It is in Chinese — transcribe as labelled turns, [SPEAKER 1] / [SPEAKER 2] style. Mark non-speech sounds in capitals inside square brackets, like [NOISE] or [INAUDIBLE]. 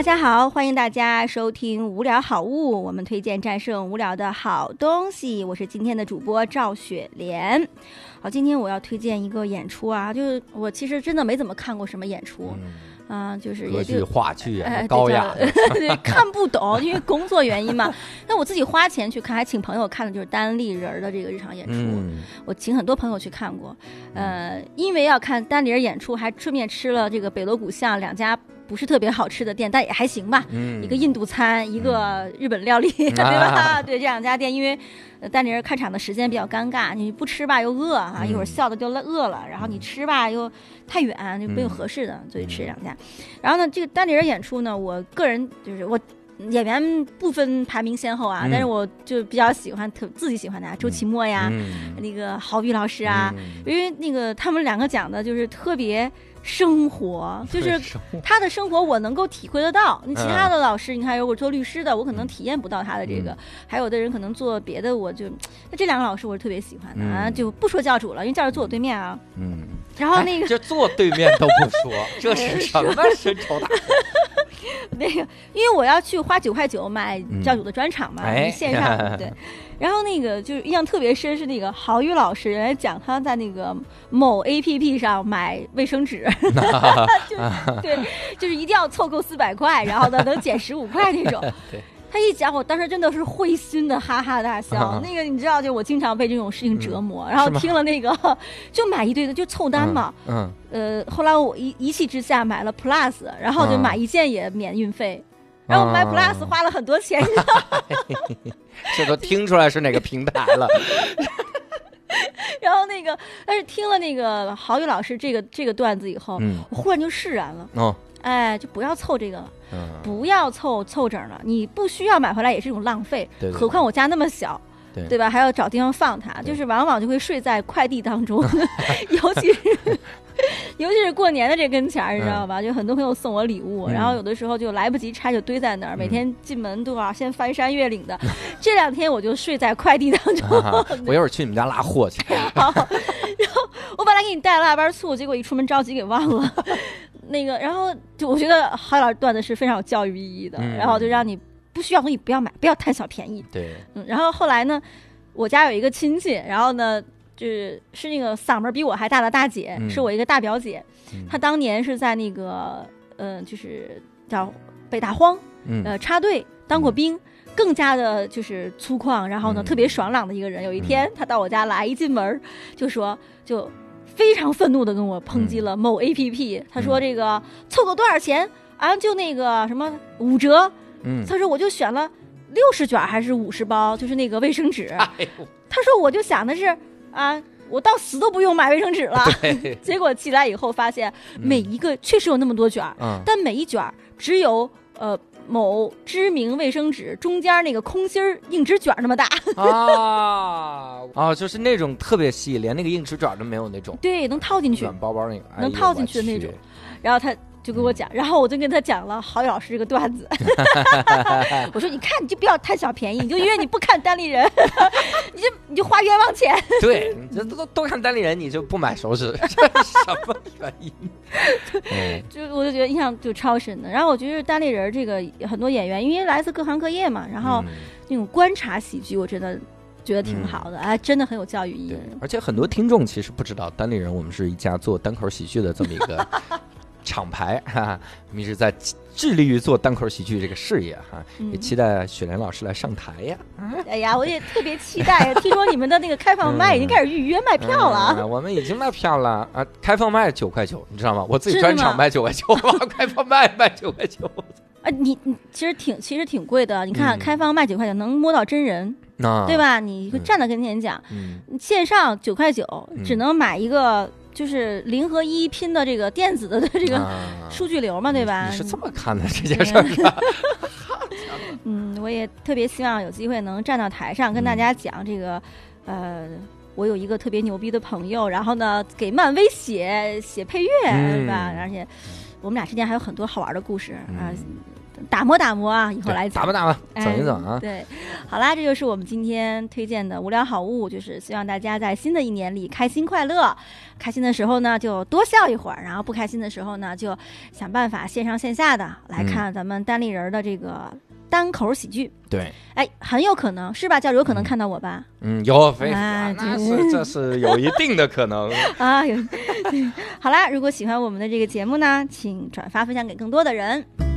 [SPEAKER 1] 大家好，欢迎大家收听《无聊好物》，我们推荐战胜无聊的好东西。我是今天的主播赵雪莲。好，今天我要推荐一个演出啊，就是我其实真的没怎么看过什么演出，啊、就是也
[SPEAKER 2] 歌剧、
[SPEAKER 1] 就
[SPEAKER 2] 话剧啊
[SPEAKER 1] 哎，
[SPEAKER 2] 高雅 [LAUGHS]
[SPEAKER 1] 看不懂，因为工作原因嘛。那我自己花钱去看，还请朋友看的就是单立人儿的这个日常演出。
[SPEAKER 2] 嗯，
[SPEAKER 1] 我请很多朋友去看过，呃，因为要看单立人演出，还顺便吃了这个北锣鼓巷两家不是特别好吃的店，但也还行吧。
[SPEAKER 2] 嗯
[SPEAKER 1] 一个印度餐，一个日本料理，[LAUGHS] 对吧？[LAUGHS] 对这两家店，因为呃单立人看场的时间比较尴尬，你不吃吧又饿啊，
[SPEAKER 2] 嗯
[SPEAKER 1] 一会儿笑的就饿了，然后你吃吧又太远，就没有合适的，所以吃这两家。然后呢，这个丹尼尔演出呢，我个人就是我。演员不分排名先后啊，
[SPEAKER 2] 嗯。
[SPEAKER 1] 但是我就比较喜欢特自己喜欢的啊，周奇墨呀，
[SPEAKER 2] 嗯。
[SPEAKER 1] 那个郝宇老师啊，
[SPEAKER 2] 嗯。
[SPEAKER 1] 因为那个他们两个讲的就是特别生活，就是他的生活我能够体会得到。你其他
[SPEAKER 2] 嗯
[SPEAKER 1] 的老师，你看如果做律师的，我可能体验不到他的这个；还有的人可能做别的，我就那这两个老师我是特别喜欢的啊，
[SPEAKER 2] 嗯。
[SPEAKER 1] 就不说教主了，因为教主坐我对面啊。
[SPEAKER 2] 嗯，
[SPEAKER 1] 然后那个、
[SPEAKER 2] 哎这坐对面都不说，[LAUGHS] 这是什么深仇大恨？[LAUGHS]
[SPEAKER 1] 那个，因为我要去花九块九买教主的专场嘛，
[SPEAKER 2] 嗯
[SPEAKER 1] 线上 [LAUGHS] 对。然后那个就是印象特别深是那个郝宇老师，人家讲他在那个某 A P P 上买卫生纸，[LAUGHS] 就是对，就是一定要凑够四百块，然后呢能减十五块那种。
[SPEAKER 2] 对
[SPEAKER 1] 他一讲，我当时真的是会心的哈哈大笑。
[SPEAKER 2] 啊
[SPEAKER 1] 那个你知道，就我经常被这种事情折磨，然后听了那个 [LAUGHS] 就买一堆的，就凑单嘛。
[SPEAKER 2] 嗯，
[SPEAKER 1] 呃，后来我一一气之下买了 Plus，然后就
[SPEAKER 2] 嗯
[SPEAKER 1] 买一件也免运费。然后我买
[SPEAKER 2] 啊
[SPEAKER 1] Plus 花了很多钱，你知道吗 [LAUGHS]
[SPEAKER 2] 这都听出来是哪个平台了。[LAUGHS]
[SPEAKER 1] 然后那个，但是听了那个郝宇老师这个这个段子以后，
[SPEAKER 2] 嗯，
[SPEAKER 1] 我忽然就释然了。
[SPEAKER 2] 哦，
[SPEAKER 1] 哎，就不要凑这个了，
[SPEAKER 2] 嗯，
[SPEAKER 1] 不要凑凑整了。你不需要买回来也是一种浪费，
[SPEAKER 2] 对对
[SPEAKER 1] 何况我家那么小，
[SPEAKER 2] 对
[SPEAKER 1] 对吧？还要找地方放它，就是往往就会睡在快递当中，[LAUGHS] 尤其是。[LAUGHS] 尤其是过年的这跟前儿，你知道吧？就很多朋友送我礼物，
[SPEAKER 2] 嗯
[SPEAKER 1] 然后有的时候就来不及拆，就堆在那儿。每
[SPEAKER 2] 嗯
[SPEAKER 1] 天进门都要先翻山越岭的。这两天我就睡在快递当中，
[SPEAKER 2] 啊我一会儿去你们家拉货去。[LAUGHS]
[SPEAKER 1] 好，然后我本来给你带了腊八醋，结果一出门着急给忘了。那个，然后就我觉得郝老师段子是非常有教育意义的，
[SPEAKER 2] 嗯
[SPEAKER 1] 然后就让你不需要东西不要买，不要贪小便宜。
[SPEAKER 2] 对，
[SPEAKER 1] 嗯，然后后来呢，我家有一个亲戚，然后呢，就是是那个嗓门比我还大的大姐，
[SPEAKER 2] 嗯
[SPEAKER 1] 是我一个大表姐，
[SPEAKER 2] 嗯
[SPEAKER 1] 她当年是在那个呃，就是叫北大荒
[SPEAKER 2] 嗯
[SPEAKER 1] 呃插队当过兵。更加的就是粗犷，然后呢，
[SPEAKER 2] 嗯
[SPEAKER 1] 特别爽朗的一个人。有一天，她到我家来，一进门就说，就非常愤怒的跟我抨击了某 A P P。他说
[SPEAKER 2] 嗯
[SPEAKER 1] 这个凑够多少钱啊？就那个什么五折。
[SPEAKER 2] 嗯，
[SPEAKER 1] 他说我就选了六十卷还是五十包，就是那个卫生纸。[LAUGHS]
[SPEAKER 2] 哎，
[SPEAKER 1] 他说我就想的是啊，我到死都不用买卫生纸了。[LAUGHS] 结果寄来以后发现，每一个确实有那么多卷儿，
[SPEAKER 2] 嗯，
[SPEAKER 1] 但每一卷儿只有呃某知名卫生纸中间那个空心儿硬纸卷那么大。
[SPEAKER 2] 啊，哦，就是那种特别细，连那个硬纸卷都没有那种
[SPEAKER 1] 对，能套进去
[SPEAKER 2] 软。包包那个，哎
[SPEAKER 1] 能套进去的那种。然后他就跟我讲，然后我就跟他讲了郝宇老师这个段子。[LAUGHS] 我说你看，你就不要贪小便宜，你就因为你不看单立人，[LAUGHS] 你就你就花冤枉钱。
[SPEAKER 2] 对，你这都都看单立人，你就不买手指，[LAUGHS] 这是什么原因？嗯
[SPEAKER 1] 就我就觉得印象就超深的。然后我觉得单立人这个很多演员，因为来自各行各业嘛，然后
[SPEAKER 2] 嗯
[SPEAKER 1] 那种观察喜剧，我真的觉得挺好的，哎，真的很有教育意义
[SPEAKER 2] 对。，而且很多听众其实不知道，单立人我们是一家做单口喜剧的这么一个 [LAUGHS] 厂牌哈，我们一直在致力于做单口喜剧这个事业哈，也
[SPEAKER 1] 嗯
[SPEAKER 2] 期待雪莲老师来上台呀。
[SPEAKER 1] 哎呀，我也特别期待。听说你们的那个开放麦已经开始预约卖票了。
[SPEAKER 2] 嗯我们已经卖票了啊！开放麦九块九，你知道吗？我自己专场卖九块九，[LAUGHS] 开放麦卖九块九。
[SPEAKER 1] 啊，你你其实挺其实挺贵的。你看
[SPEAKER 2] 嗯
[SPEAKER 1] 开放卖九块九，能摸到真人，
[SPEAKER 2] 那
[SPEAKER 1] 对？吧？你站在跟前讲，
[SPEAKER 2] 嗯，
[SPEAKER 1] 线上九块九
[SPEAKER 2] 嗯
[SPEAKER 1] 只能买一个就是零和一拼的这个电子的这个
[SPEAKER 2] 啊 [LAUGHS]
[SPEAKER 1] 数据流嘛，对吧？
[SPEAKER 2] 你是这么看的 [LAUGHS] 这件事儿的？[LAUGHS]
[SPEAKER 1] 嗯，我也特别希望有机会能站到台上跟大家讲这个，呃，我有一个特别牛逼的朋友，然后呢给漫威写写配乐，
[SPEAKER 2] 嗯
[SPEAKER 1] 是吧？而且我们俩之间还有很多好玩的故事啊、
[SPEAKER 2] 嗯
[SPEAKER 1] 打磨打磨啊，以后
[SPEAKER 2] 对
[SPEAKER 1] 来
[SPEAKER 2] 打磨打吧，
[SPEAKER 1] 哎
[SPEAKER 2] 整一整啊。
[SPEAKER 1] 对，好啦，这就是我们今天推荐的无聊好物，就是希望大家在新的一年里开心快乐。开心的时候呢，就多笑一会儿；然后不开心的时候呢，就想办法线上线下的来看咱们单立人的这个单口喜剧。
[SPEAKER 2] 对，
[SPEAKER 1] 哎，很有可能是吧？教主有可能看到我吧？
[SPEAKER 2] 嗯，有非
[SPEAKER 1] 哎
[SPEAKER 2] 那是这是有一定的可能。[LAUGHS]
[SPEAKER 1] 啊，有。[LAUGHS] 好啦，如果喜欢我们的这个节目呢，请转发分享给更多的人。